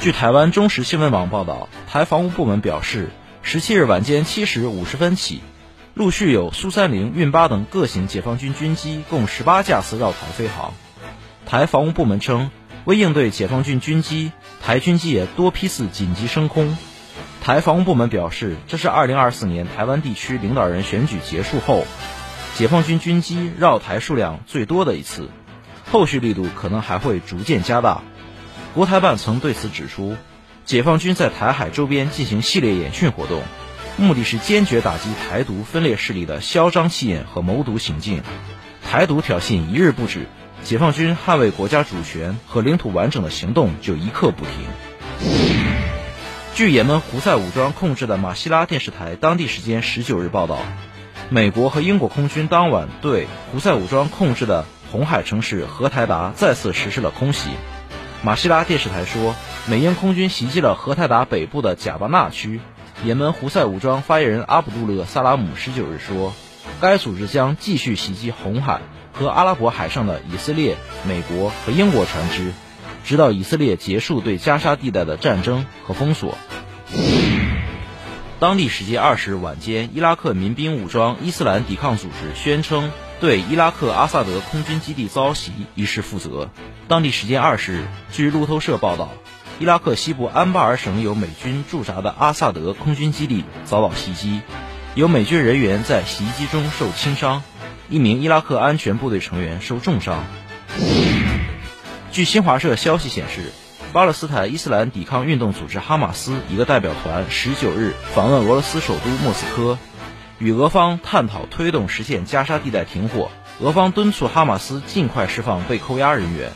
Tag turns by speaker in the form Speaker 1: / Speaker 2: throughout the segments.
Speaker 1: 据台湾中时新闻网报道，台防务部门表示，十七日晚间七时五十分起，陆续有苏三零、运八等各型解放军军机共十八架次绕台飞航。台防务部门称，为应对解放军军机，台军机也多批次紧急升空。台防务部门表示，这是二零二四年台湾地区领导人选举结束后，解放军军机绕台数量最多的一次，后续力度可能还会逐渐加大。国台办曾对此指出，解放军在台海周边进行系列演训活动，目的是坚决打击台独分裂势力的嚣张气焰和谋独行径。台独挑衅一日不止，解放军捍卫国家主权和领土完整的行动就一刻不停。据也门胡塞武装控制的马希拉电视台当地时间十九日报道，美国和英国空军当晚对胡塞武装控制的红海城市荷台达再次实施了空袭。马希拉电视台说，美英空军袭击了荷台达北部的贾巴纳区。也门胡塞武装发言人阿卜杜勒·萨拉姆十九日说，该组织将继续袭击红海和阿拉伯海上的以色列、美国和英国船只，直到以色列结束对加沙地带的战争和封锁。当地时间二十日晚间，伊拉克民兵武装伊斯兰抵抗组织宣称。对伊拉克阿萨德空军基地遭袭一事负责。当地时间二十日，据路透社报道，伊拉克西部安巴尔省有美军驻扎的阿萨德空军基地遭到袭击，有美军人员在袭击中受轻伤，一名伊拉克安全部队成员受重伤。据新华社消息显示，巴勒斯坦伊斯兰抵抗运动组织哈马斯一个代表团十九日访问俄罗斯首都莫斯科。与俄方探讨推动实现加沙地带停火，俄方敦促哈马斯尽快释放被扣押人员。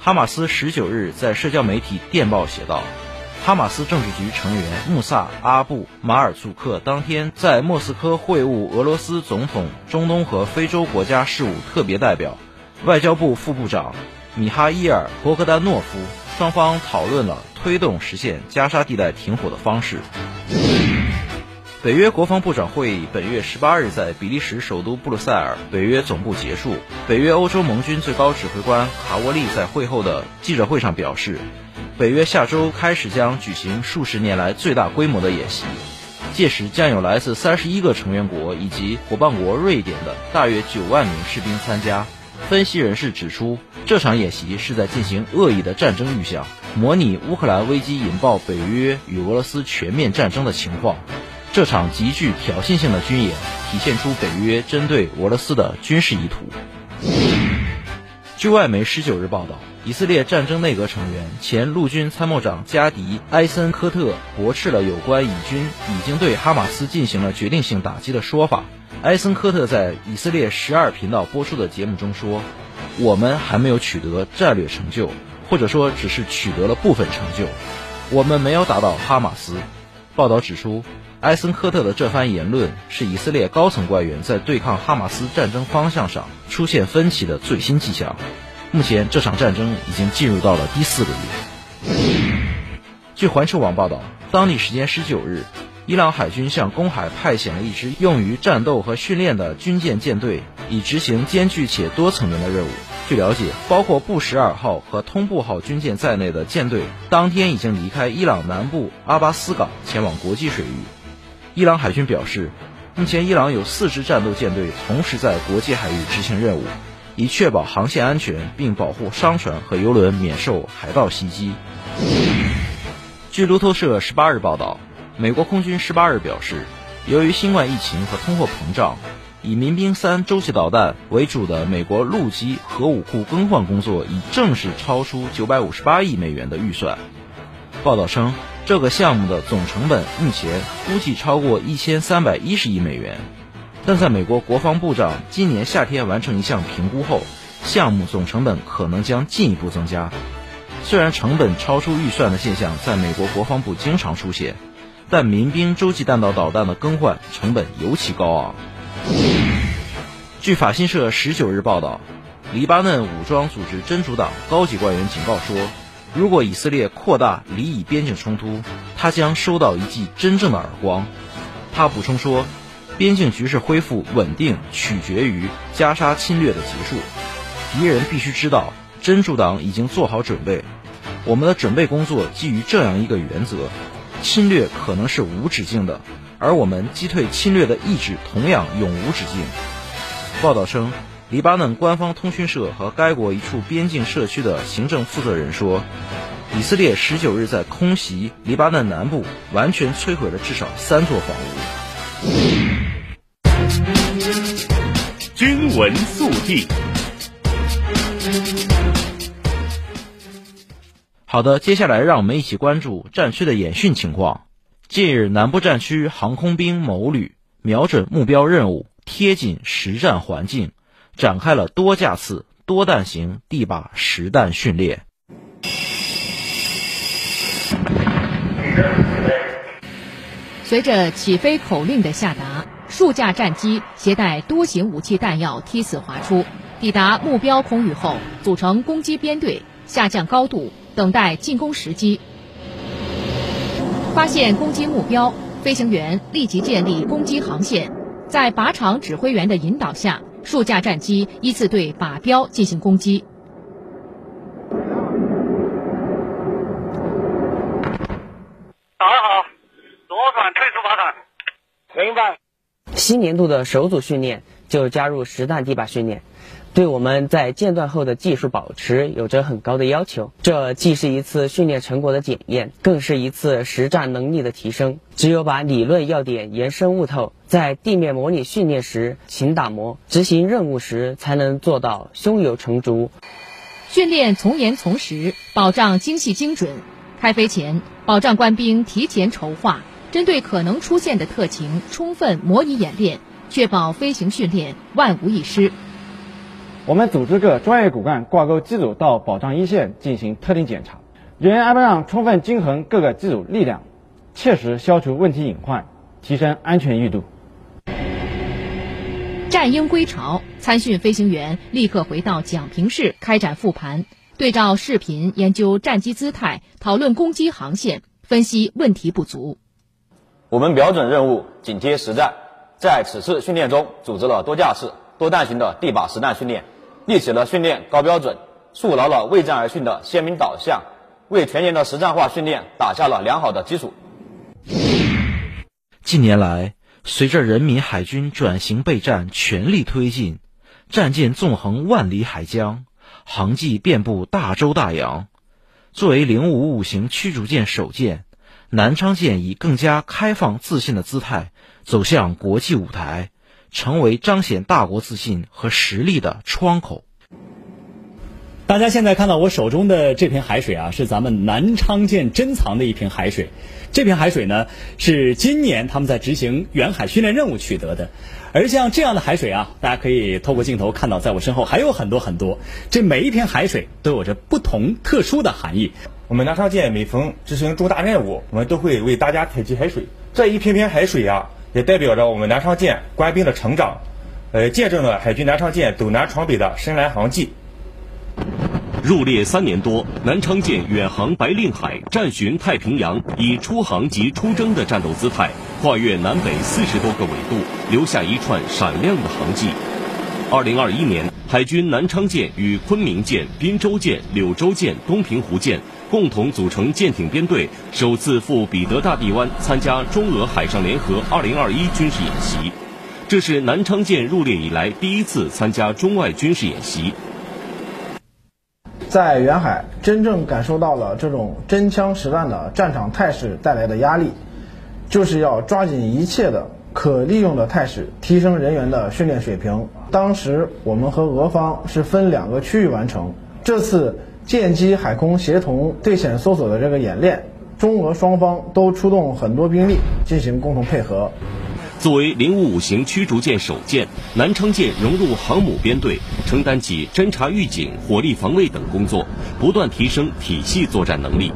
Speaker 1: 哈马斯十九日在社交媒体电报写道：“哈马斯政治局成员穆萨·阿布·马尔祖克当天在莫斯科会晤俄罗斯总统中东和非洲国家事务特别代表、外交部副部长米哈伊尔·博格丹诺夫，双方讨论了推动实现加沙地带停火的方式。”北约国防部长会议本月十八日在比利时首都布鲁塞尔北约总部结束。北约欧洲盟军最高指挥官卡沃利在会后的记者会上表示，北约下周开始将举行数十年来最大规模的演习，届时将有来自三十一个成员国以及伙伴国瑞典的大约九万名士兵参加。分析人士指出，这场演习是在进行恶意的战争预想，模拟乌克兰危机引爆北约与俄罗斯全面战争的情况。这场极具挑衅性的军演体现出北约针对俄罗斯的军事意图。据外媒十九日报道，以色列战争内阁成员、前陆军参谋长加迪·埃森科特驳斥了有关以军已经对哈马斯进行了决定性打击的说法。埃森科特在以色列十二频道播出的节目中说：“我们还没有取得战略成就，或者说只是取得了部分成就。我们没有打倒哈马斯。”报道指出。埃森科特的这番言论是以色列高层官员在对抗哈马斯战争方向上出现分歧的最新迹象。目前，这场战争已经进入到了第四个月。据环球网报道，当地时间十九日，伊朗海军向公海派遣了一支用于战斗和训练的军舰舰队，以执行艰巨且多层面的任务。据了解，包括布什尔号和通布号军舰在内的舰队，当天已经离开伊朗南部阿巴斯港，前往国际水域。伊朗海军表示，目前伊朗有四支战斗舰队同时在国际海域执行任务，以确保航线安全，并保护商船和油轮免受海盗袭击。据路透社十八日报道，美国空军十八日表示，由于新冠疫情和通货膨胀，以民兵三洲际导弹为主的美国陆基核武库更换工作已正式超出九百五十八亿美元的预算。报道称。这个项目的总成本目前估计超过一千三百一十亿美元，但在美国国防部长今年夏天完成一项评估后，项目总成本可能将进一步增加。虽然成本超出预算的现象在美国国防部经常出现，但民兵洲际弹道导弹的更换成本尤其高昂。据法新社十九日报道，黎巴嫩武装组织真主党高级官员警告说，如果以色列扩大黎以边境冲突，他将收到一记真正的耳光。他补充说，边境局势恢复稳定取决于加沙侵略的结束。敌人必须知道，真主党已经做好准备。我们的准备工作基于这样一个原则：侵略可能是无止境的，而我们击退侵略的意志同样永无止境。报道称，黎巴嫩官方通讯社和该国一处边境社区的行政负责人说，以色列十九日在空袭黎巴嫩南部，完全摧毁了至少三座房屋。
Speaker 2: 军闻速递。
Speaker 1: 好的，接下来让我们一起关注战区的演训情况。近日，南部战区航空兵某旅瞄准目标任务，贴近实战环境，展开了多架次多弹型地靶实弹训练。
Speaker 3: 随着起飞口令的下达，数架战机携带多型武器弹药梯次滑出，抵达目标空域后，组成攻击编队，下降高度。等待进攻时机，发现攻击目标，飞行员立即建立攻击航线，在靶场指挥员的引导下，数架战机依次对靶标进行攻击。
Speaker 4: 早上好，左转退出靶场。明白。
Speaker 5: 新年度的首组训练就加入实弹地靶训练。对我们在间断后的技术保持有着很高的要求，这既是一次训练成果的检验，更是一次实战能力的提升。只有把理论要点延伸悟透，在地面模拟训练时勤打磨，执行任务时才能做到胸有成竹。
Speaker 3: 训练从严从实，保障精细精准。开飞前，保障官兵提前筹划，针对可能出现的特情充分模拟演练，确保飞行训练万无一失。
Speaker 6: 我们组织各专业骨干挂钩机组到保障一线进行特定检查，人员安排上充分均衡各个机组力量，切实消除问题隐患，提升安全裕度。
Speaker 3: 战鹰归巢，参训飞行员立刻回到讲评室开展复盘，对照视频研究战机姿态，讨论攻击航线，分析问题不足。
Speaker 7: 我们瞄准任务，紧贴实战，在此次训练中组织了多架次多弹型的地靶实弹训练。立起了训练高标准，树牢了为战而训的鲜明导向，为全年的实战化训练打下了良好的基础。
Speaker 1: 近年来，随着人民海军转型备战全力推进，战舰纵横万里海疆，航迹遍布大洲大洋。作为零五五型驱逐舰首舰，南昌舰以更加开放自信的姿态走向国际舞台。成为彰显大国自信和实力的窗口。
Speaker 8: 大家现在看到我手中的这瓶海水啊，是咱们南昌舰珍藏的一瓶海水。这瓶海水呢，是今年他们在执行远海训练任务取得的。而像这样的海水啊，大家可以透过镜头看到，在我身后还有很多很多。这每一瓶海水都有着不同特殊的含义。
Speaker 9: 我们南昌舰每逢执行重大任务，我们都会为大家采集海水。这一瓶瓶海水啊。也代表着我们南昌舰官兵的成长，呃，见证了海军南昌舰走南闯北的深蓝航迹。
Speaker 2: 入列三年多，南昌舰远航白令海，战巡太平洋，以出航及出征的战斗姿态，跨越南北四十多个纬度，留下一串闪亮的航迹。二零二一年，海军南昌舰与昆明舰、滨州舰、柳州舰、东平湖舰。共同组成舰艇编队，首次赴彼得大帝湾参加中俄海上联合2021军事演习，这是南昌舰入列以来第一次参加中外军事演习。
Speaker 10: 在远海，真正感受到了这种真枪实弹的战场态势带来的压力，就是要抓紧一切的可利用的态势，提升人员的训练水平。当时我们和俄方是分两个区域完成，这次。舰机海空协同对潜搜索的这个演练，中俄双方都出动很多兵力进行共同配合。
Speaker 11: 作为零五五型驱逐舰首舰，南昌舰融入航母编队，承担起侦察预警、火力防卫等工作，不断提升体系作战能力。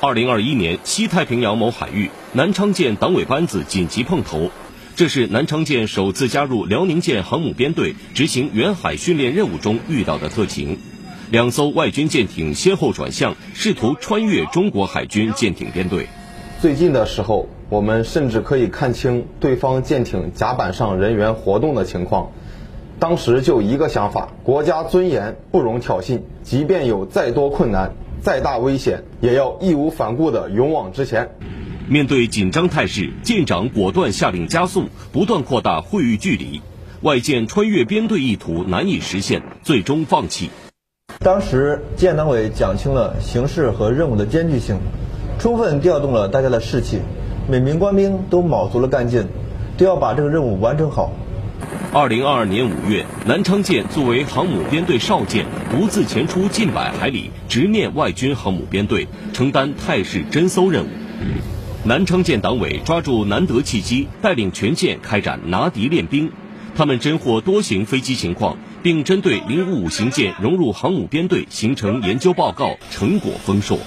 Speaker 11: 二零二一年，西太平洋某海域，南昌舰党委班子紧急碰头，这是南昌舰首次加入辽宁舰航母编队执行远海训练任务中遇到的特情。两艘外军舰艇先后转向，试图穿越中国海军舰艇编队。
Speaker 12: 最近的时候。我们甚至可以看清对方舰艇甲板上人员活动的情况。当时就一个想法：国家尊严不容挑衅，即便有再多困难、再大危险，也要义无反顾地勇往直前。
Speaker 11: 面对紧张态势，舰长果断下令加速，不断扩大会遇距离。外舰穿越编队意图难以实现，最终放弃。
Speaker 13: 当时舰党委讲清了形势和任务的艰巨性，充分调动了大家的士气。每名官兵都卯足了干劲，都要把这个任务完成好。
Speaker 11: 二零二二年五月，南昌舰作为航母编队少舰，独自前出近百海里，直面外军航母编队，承担态势侦搜任务。南昌舰党委抓住难得契机，带领全舰开展拿敌练兵。他们侦获多型飞机情况，并针对零五五型舰融入航母编队形成研究报告，成果丰硕。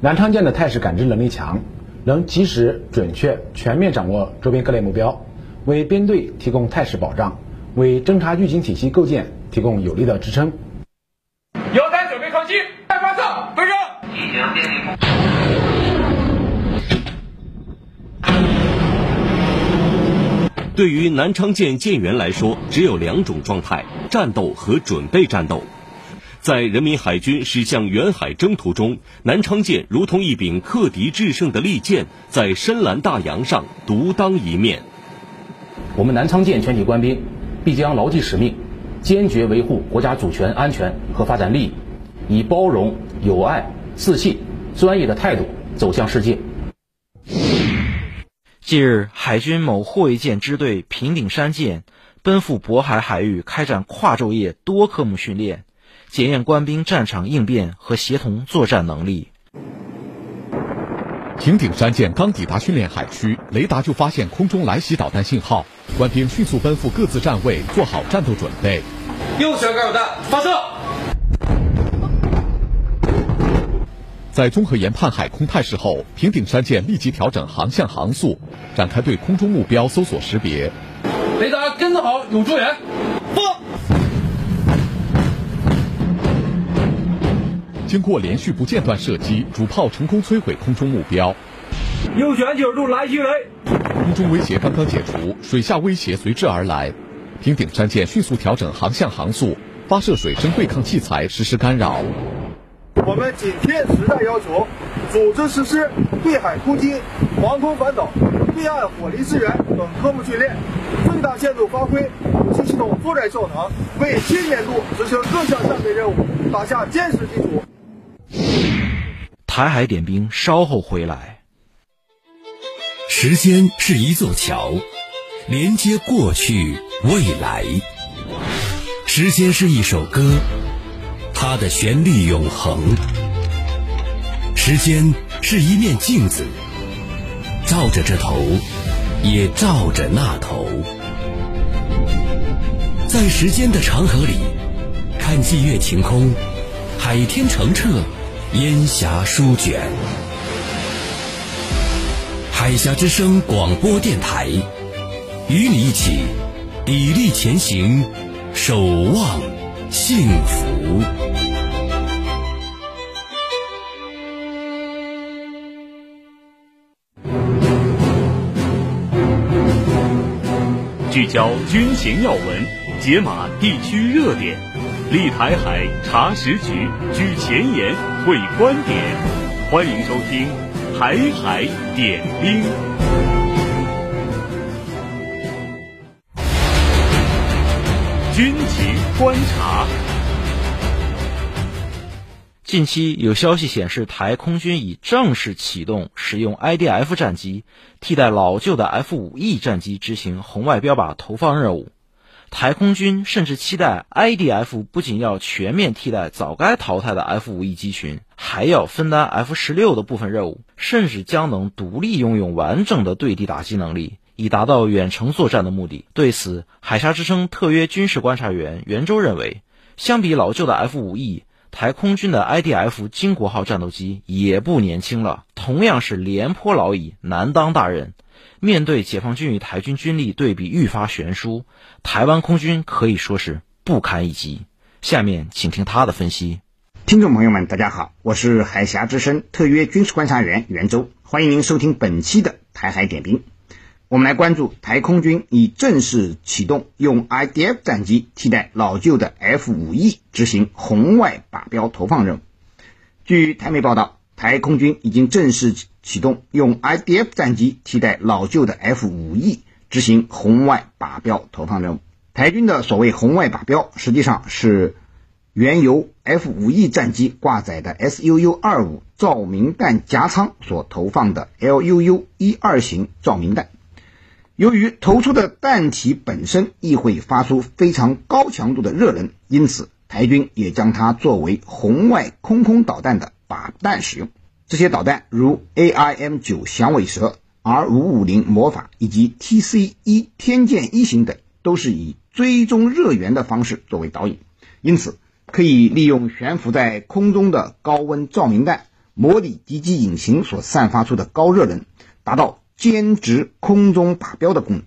Speaker 14: 南昌舰的态势感知能力强。能及时、准确、全面掌握周边各类目标，为编队提供态势保障，为侦察预警体系构建提供有力的支撑。
Speaker 15: 幺三准备靠击，开发射，飞升。
Speaker 11: 对于南昌舰舰员来说，只有两种状态：战斗和准备战斗。在人民海军驶向远海征途中，南昌舰如同一柄克敌制胜的利剑，在深蓝大洋上独当一面。
Speaker 14: 我们南昌舰全体官兵必将牢记使命，坚决维护国家主权、安全和发展利益，以包容、友爱、自信、专业的态度走向世界。
Speaker 1: 近日，海军某护卫舰支队平顶山舰奔赴渤海海域开展跨昼夜多科目训练。检验官兵战场应变和协同作战能力。
Speaker 16: 平顶山舰刚抵达训练海区，雷达就发现空中来袭导弹信号，官兵迅速奔赴各自站位，做好战斗准备。
Speaker 15: 右旋干扰弹发射。
Speaker 16: 在综合研判海空态势后，平顶山舰立即调整航向航速，展开对空中目标搜索识别。
Speaker 15: 雷达跟得好，有助援。放。
Speaker 16: 经过连续不间断射击，主炮成功摧毁空中目标。
Speaker 15: 右旋九十度来袭雷。
Speaker 16: 空中威胁刚刚解除，水下威胁随之而来。平顶山舰迅速调整航向航速，发射水声对抗器材实施干扰。
Speaker 17: 我们紧贴时代要求，组织实施对海空击、防空反导、对岸火力支援等科目训练，最大限度发挥武器系统作战效能，为新年度执行各项战备任务打下坚实基础。
Speaker 1: 台海点兵，稍后回来。
Speaker 18: 时间是一座桥，连接过去未来。时间是一首歌，它的旋律永恒。时间是一面镜子，照着这头，也照着那头。在时间的长河里，看霁月晴空，海天澄澈。烟霞舒卷，海峡之声广播电台，与你一起砥砺前行，守望幸福。
Speaker 2: 聚焦军情要闻，解码地区热点，立台海查实局，举前沿。会观点，欢迎收听《台海点兵》。观察。
Speaker 1: 近期有消息显示，台空军已正式启动使用 IDF 战机替代老旧的 F-5E 战机执行红外标靶投放任务。台空军甚至期待 IDF 不仅要全面替代早该淘汰的 F-5E 机群，还要分担 F-16 的部分任务，甚至将能独立拥有完整的对地打击能力，以达到远程作战的目的。对此，海峡之声特约军事观察员袁周认为，相比老旧的 F 五 E，台空军的 IDF 金国号战斗机也不年轻了，同样是廉颇老矣，难当大任。面对解放军与台军军力对比愈发悬殊，台湾空军可以说是不堪一击。下面请听他的分析。
Speaker 19: 听众朋友们，大家好，我是海峡之声特约军事观察员袁周，欢迎您收听本期的台海点兵。我们来关注台空军已正式启动用 IDF 战机替代老旧的 F-5E 执行红外靶标投放任务。据台媒报道，台空军已经正式启动用 IDF 战机替代老旧的 F-5E 执行红外靶标投放任务。台军的所谓红外靶标，实际上是原由 F-5E 战机挂载的 SUU-25 照明弹夹舱所投放的 L U U 一二型照明弹。由于投出的弹体本身亦会发出非常高强度的热能，因此台军也将它作为红外空空导弹的靶弹使用。这些导弹如 AIM-9 响尾蛇、R550 魔法以及 TC-1 天剑一型等，都是以追踪热源的方式作为导引，因此可以利用悬浮在空中的高温照明弹模拟敌机引擎所散发出的高热能，达到。兼职空中靶标的功能。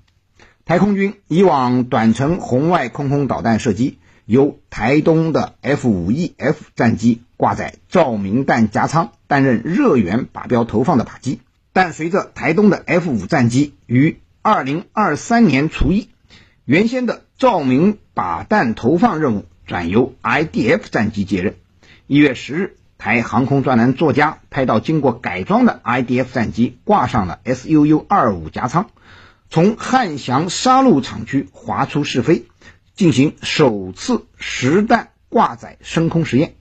Speaker 19: 台空军以往短程红外空空导弹射击由台东的 F-5E F 战机挂载照明弹夹舱，担任热源靶标投放的靶机。但随着台东的 F-5 战机于2023年除役，原先的照明靶弹投放任务转由 IDF 战机接任。一月十日。台航空专栏作家拍到经过改装的 IDF 战机挂上了 SUU-25 夹舱，从汉翔杀戮厂区滑出试飞，进行首次实弹挂载升空实验。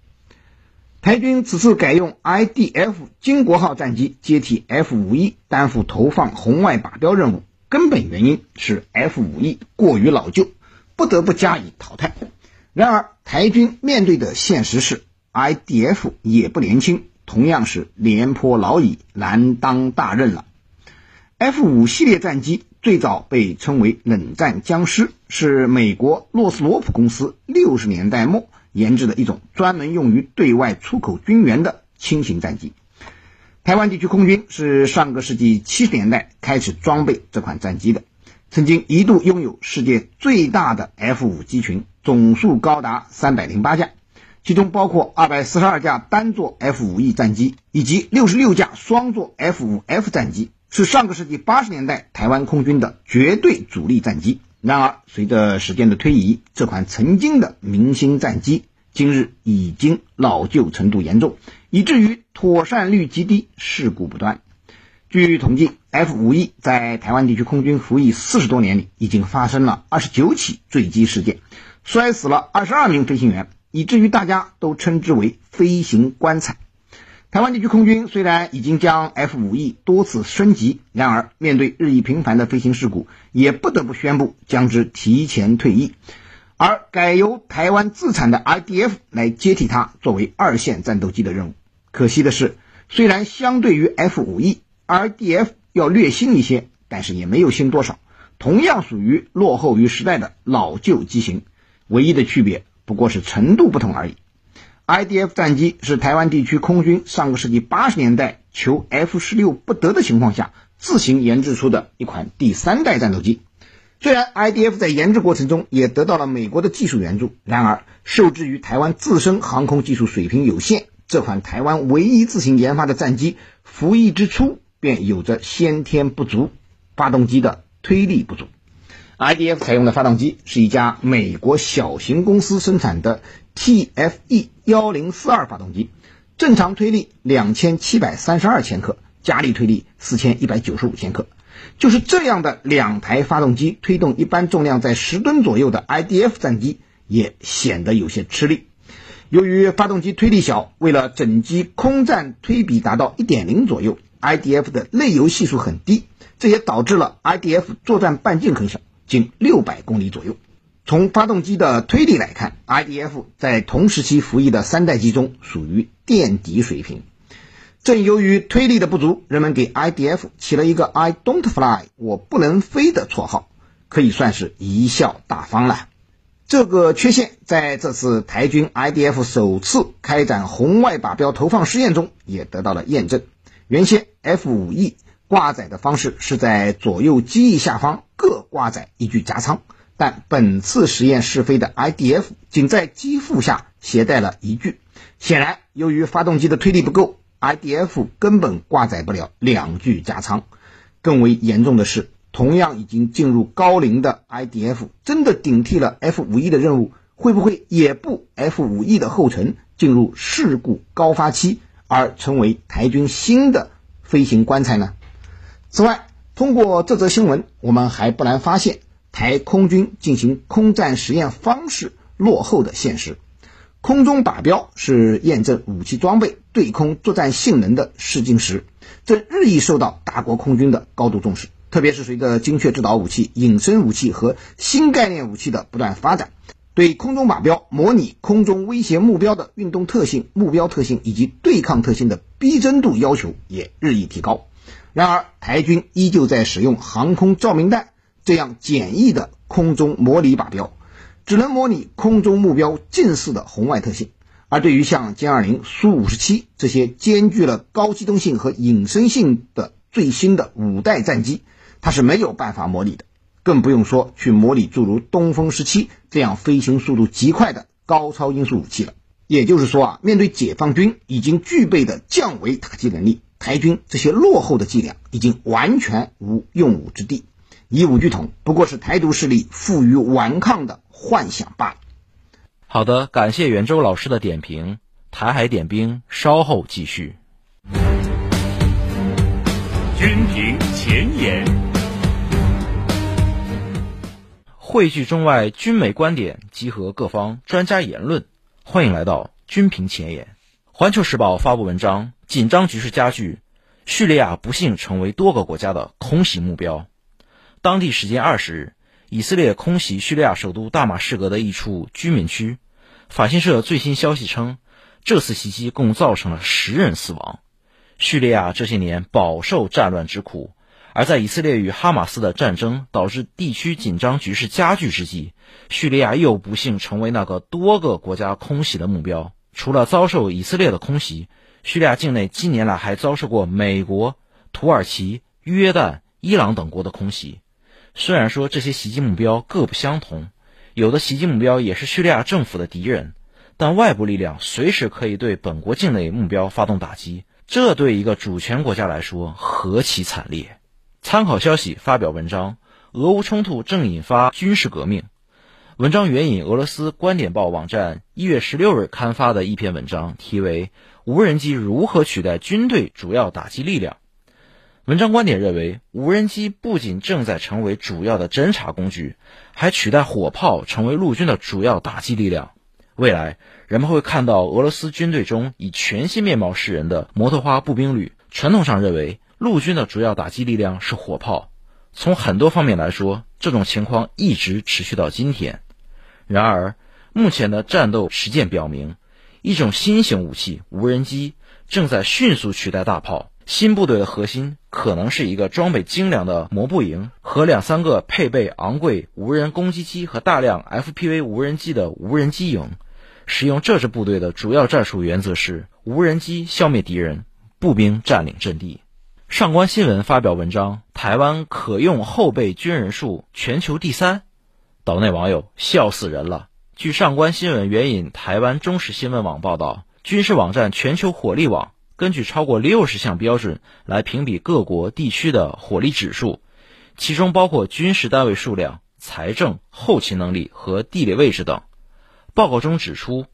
Speaker 19: 台军此次改用 IDF 金国号战机接替 F-5E 担负投放红外靶标任务，根本原因是 F-5E 过于老旧，不得不加以淘汰。然而，台军面对的现实是。IDF 也不年轻，同样是廉颇老矣，难当大任了。F 五系列战机最早被称为“冷战僵尸”，是美国洛斯罗普公司六十年代末研制的一种专门用于对外出口军援的轻型战机。台湾地区空军是上个世纪七十年代开始装备这款战机的，曾经一度拥有世界最大的 F 五机群，总数高达三百零八架。其中包括二百四十二架单座 F-5E 战机以及六十六架双座 F-5F 战机，是上个世纪八十年代台湾空军的绝对主力战机。然而，随着时间的推移，这款曾经的明星战机，今日已经老旧程度严重，以至于妥善率极低，事故不断。据统计，F-5E 在台湾地区空军服役四十多年里，已经发生了二十九起坠机事件，摔死了二十二名飞行员。以至于大家都称之为飞行棺材。台湾地区空军虽然已经将 F-5E 多次升级，然而面对日益频繁的飞行事故，也不得不宣布将之提前退役，而改由台湾自产的 IDF 来接替它作为二线战斗机的任务。可惜的是，虽然相对于 F-5E，IDF 要略新一些，但是也没有新多少，同样属于落后于时代的老旧机型，唯一的区别。不过是程度不同而已。IDF 战机是台湾地区空军上个世纪八十年代求 F 十六不得的情况下自行研制出的一款第三代战斗机。虽然 IDF 在研制过程中也得到了美国的技术援助，然而受制于台湾自身航空技术水平有限，这款台湾唯一自行研发的战机服役之初便有着先天不足，发动机的推力不足。IDF 采用的发动机是一家美国小型公司生产的 TFE 幺零四二发动机，正常推力两千七百三十二千克，加力推力四千一百九十五千克。就是这样的两台发动机推动一般重量在十吨左右的 IDF 战机，也显得有些吃力。由于发动机推力小，为了整机空战推比达到一点零左右，IDF 的内油系数很低，这也导致了 IDF 作战半径很小。近六百公里左右。从发动机的推力来看，IDF 在同时期服役的三代机中属于垫底水平。正由于推力的不足，人们给 IDF 起了一个 “I don't fly”，我不能飞的绰号，可以算是贻笑大方了。这个缺陷在这次台军 IDF 首次开展红外靶标投放试验中也得到了验证。原先 F5E 挂载的方式是在左右机翼下方各挂载一具夹舱，但本次实验试飞的 IDF 仅在机腹下携带了一具。显然，由于发动机的推力不够，IDF 根本挂载不了两具夹舱。更为严重的是，同样已经进入高龄的 IDF，真的顶替了 F5E 的任务，会不会也步 F5E 的后尘，进入事故高发期，而成为台军新的飞行棺材呢？此外，通过这则新闻，我们还不难发现台空军进行空战实验方式落后的现实。空中靶标是验证武器装备对空作战性能的试金石，正日益受到大国空军的高度重视。特别是随着精确制导武器、隐身武器和新概念武器的不断发展，对空中靶标模拟空中威胁目标的运动特性、目标特性以及对抗特性的逼真度要求也日益提高。然而，台军依旧在使用航空照明弹这样简易的空中模拟靶标，只能模拟空中目标近似的红外特性。而对于像歼二零、苏五十七这些兼具了高机动性和隐身性的最新的五代战机，它是没有办法模拟的，更不用说去模拟诸如东风十七这样飞行速度极快的高超音速武器了。也就是说啊，面对解放军已经具备的降维打击能力，台军这些落后的伎俩已经完全无用武之地。以武拒统不过是台独势力负隅顽抗的幻想罢了。
Speaker 1: 好的，感谢袁周老师的点评。台海点兵稍后继续。
Speaker 2: 军评前沿，
Speaker 1: 汇聚中外军美观点，集合各方专家言论。欢迎来到军评前沿。环球时报发布文章：紧张局势加剧，叙利亚不幸成为多个国家的空袭目标。当地时间二十日，以色列空袭叙利亚首都大马士革的一处居民区。法新社最新消息称，这次袭击共造成了十人死亡。叙利亚这些年饱受战乱之苦，而在以色列与哈马斯的战争导致地区紧张局势加剧之际，叙利亚又不幸成为那个多个国家空袭的目标。除了遭受以色列的空袭，叙利亚境内近年来还遭受过美国、土耳其、约旦、伊朗等国的空袭。虽然说这些袭击目标各不相同，有的袭击目标也是叙利亚政府的敌人，但外部力量随时可以对本国境内目标发动打击。这对一个主权国家来说何其惨烈！参考消息发表文章：俄乌冲突正引发军事革命。文章援引俄罗斯观点报网站一月十六日刊发的一篇文章，题为《无人机如何取代军队主要打击力量》。文章观点认为，无人机不仅正在成为主要的侦察工具，还取代火炮成为陆军的主要打击力量。未来。人们会看到俄罗斯军队中以全新面貌示人的摩托化步兵旅。传统上认为，陆军的主要打击力量是火炮。从很多方面来说，这种情况一直持续到今天。然而，目前的战斗实践表明，一种新型武器——无人机，正在迅速取代大炮。新部队的核心可能是一个装备精良的摩步营和两三个配备昂贵无人攻击机和大量 FPV 无人机的无人机营。使用这支部队的主要战术原则是：无人机消灭敌人，步兵占领阵地。上官新闻发表文章：台湾可用后备军人数全球第三，岛内网友笑死人了。据上官新闻援引台湾中时新闻网报道，军事网站全球火力网根据超过六十项标准来评比各国地区的火力指数，其中包括军事单位数量、财政、后勤能力和地理位置等。报告中指出，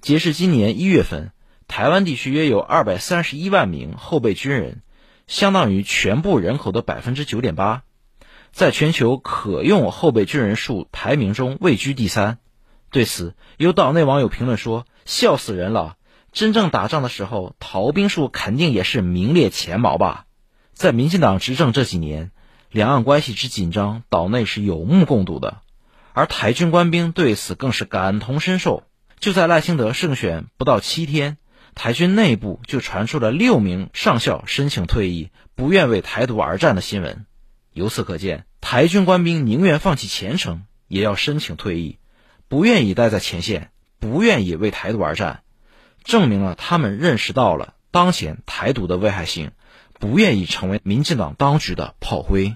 Speaker 1: 截至今年一月份，台湾地区约有二百三十一万名后备军人，相当于全部人口的百分之九点八，在全球可用后备军人数排名中位居第三。对此，有岛内网友评论说：“笑死人了！真正打仗的时候，逃兵数肯定也是名列前茅吧？”在民进党执政这几年，两岸关系之紧张，岛内是有目共睹的。而台军官兵对此更是感同身受。就在赖清德胜选不到七天，台军内部就传出了六名上校申请退役，不愿为台独而战的新闻。由此可见，台军官兵宁愿放弃前程，也要申请退役，不愿意待在前线，不愿意为台独而战，证明了他们认识到了当前台独的危害性，不愿意成为民进党当局的炮灰。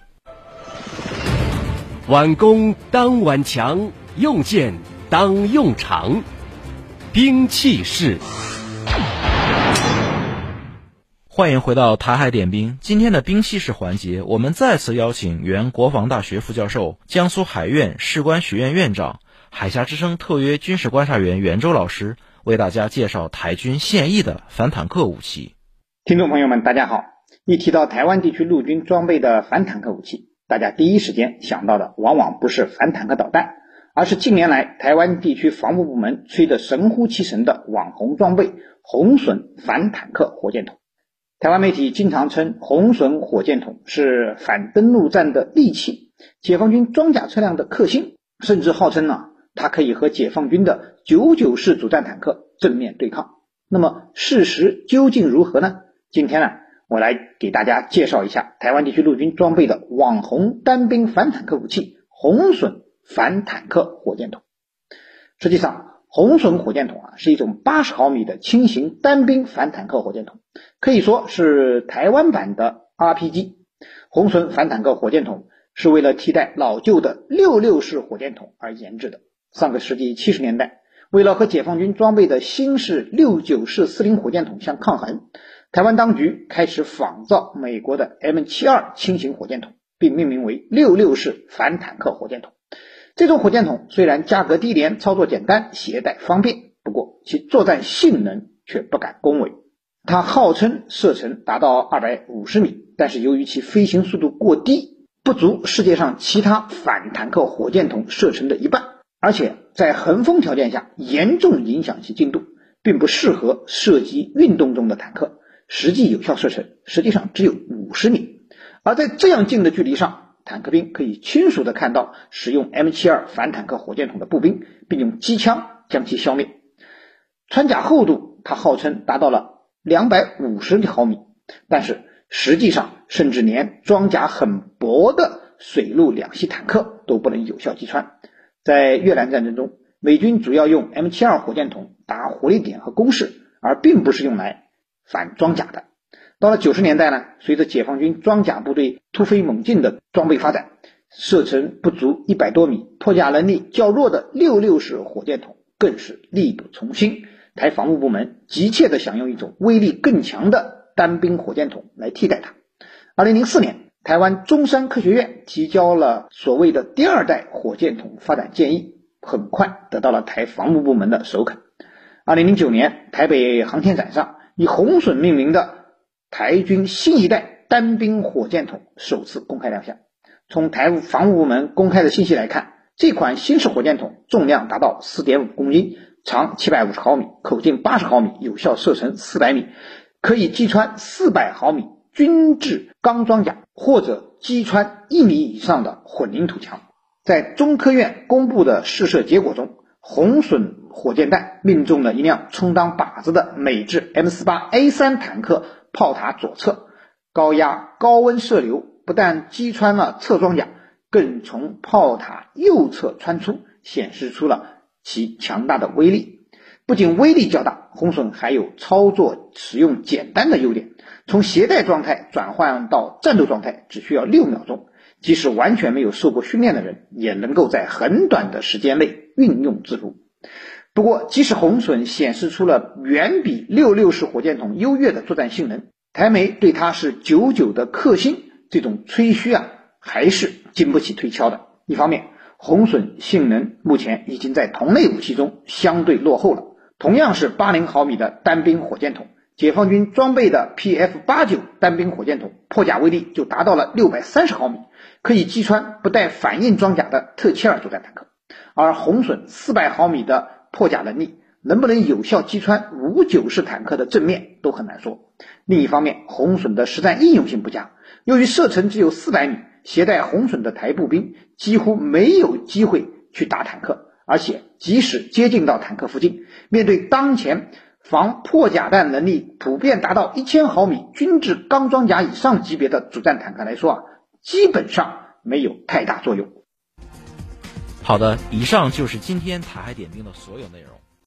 Speaker 11: 挽弓当挽强，用箭当用长，兵器式。
Speaker 1: 欢迎回到台海点兵。今天的兵器式环节，我们再次邀请原国防大学副教授、江苏海院士官学院院长、海峡之声特约军事观察员袁周老师为大家介绍台军现役的反坦克武器。
Speaker 20: 听众朋友们，大家好。一提到台湾地区陆军装备的反坦克武器，大家第一时间想到的往往不是反坦克导弹，而是近年来台湾地区防务部门吹得神乎其神的网红装备——红隼反坦克火箭筒。台湾媒体经常称红隼火箭筒是反登陆战的利器，解放军装甲车辆的克星，甚至号称呢、它可以和解放军的九九式主战坦克正面对抗。那么事实究竟如何呢？今天呢，我来给大家介绍一下台湾地区陆军装备的网红单兵反坦克武器——红隼反坦克火箭筒。实际上，红隼火箭筒啊，是一种八十毫米的轻型单兵反坦克火箭筒，可以说是台湾版的 RPG。红隼反坦克火箭筒是为了替代老旧的六六式火箭筒而研制的。上个世纪七十年代，为了和解放军装备的新式六九式四零火箭筒相抗衡，台湾当局开始仿造美国的 M 七二轻型火箭筒，并命名为六六式反坦克火箭筒。这种火箭筒虽然价格低廉、操作简单、携带方便，不过其作战性能却不敢恭维。它号称射程达到二百五十米，但是由于其飞行速度过低，不足世界上其他反坦克火箭筒射程的一半，而且在横风条件下严重影响其精度，并不适合射击运动中的坦克。实际有效射程实际上只有五十米，而在这样近的距离上，坦克兵可以清楚地看到使用 M72 反坦克火箭筒的步兵，并用机枪将其消灭。穿甲厚度，它号称达到了两百五十毫米，但是实际上，甚至连装甲很薄的水陆两栖坦克都不能有效击穿。在越南战争中，美军主要用 M72 火箭筒打火力点和攻势，而并不是用来反装甲的。到了九十年代呢，随着解放军装甲部队突飞猛进的装备发展，射程不足一百多米、破甲能力较弱的六六式火箭筒更是力不从心。台防务部门急切地想用一种威力更强的单兵火箭筒来替代它。二零零四年，台湾中山科学院提交了所谓的第二代火箭筒发展建议，很快得到了台防务部门的首肯。二零零九年，台北航天展上以红隼命名的台军新一代单兵火箭筒首次公开亮相。从台防务部门公开的信息来看，这款新式火箭筒重量达到四点五公斤，长七百五十毫米，口径八十毫米，有效射程四百米，可以击穿四百毫米均质钢装甲或者击穿一米以上的混凝土墙。在中科院公布的试射结果中，红隼火箭弹命中了一辆充当靶子的美制 M 四八 A 三坦克。炮塔左侧高压高温射流不但击穿了侧装甲，更从炮塔右侧穿出，显示出了其强大的威力。不仅威力较大，红隼还有操作使用简单的优点。从携带状态转换到战斗状态只需要六秒钟，即使完全没有受过训练的人，也能够在很短的时间内运用自如。不过，即使红隼显示出了远比六六式火箭筒优越的作战性能，台媒对它是九九的克星这种吹嘘啊，还是经不起推敲的。一方面，红隼性能目前已经在同类武器中相对落后了。同样是八零毫米的单兵火箭筒，解放军装备的 PF 八九单兵火箭筒破甲威力就达到了六百三十毫米，可以击穿不带反应装甲的特七二作战坦克，而红隼四百毫米的破甲能力能不能有效击穿五九式坦克的正面都很难说。另一方面红隼的实战应用性不佳由于射程只有四百米携带红隼的台步兵几乎没有机会去打坦克而且即使接近到坦克附近面对当前防破甲弹能力普遍达到一千毫米均质钢装甲以上级别的主战坦克来说啊基本上没有太大作用
Speaker 1: 好的，以上就是今天台海点兵的所有内容。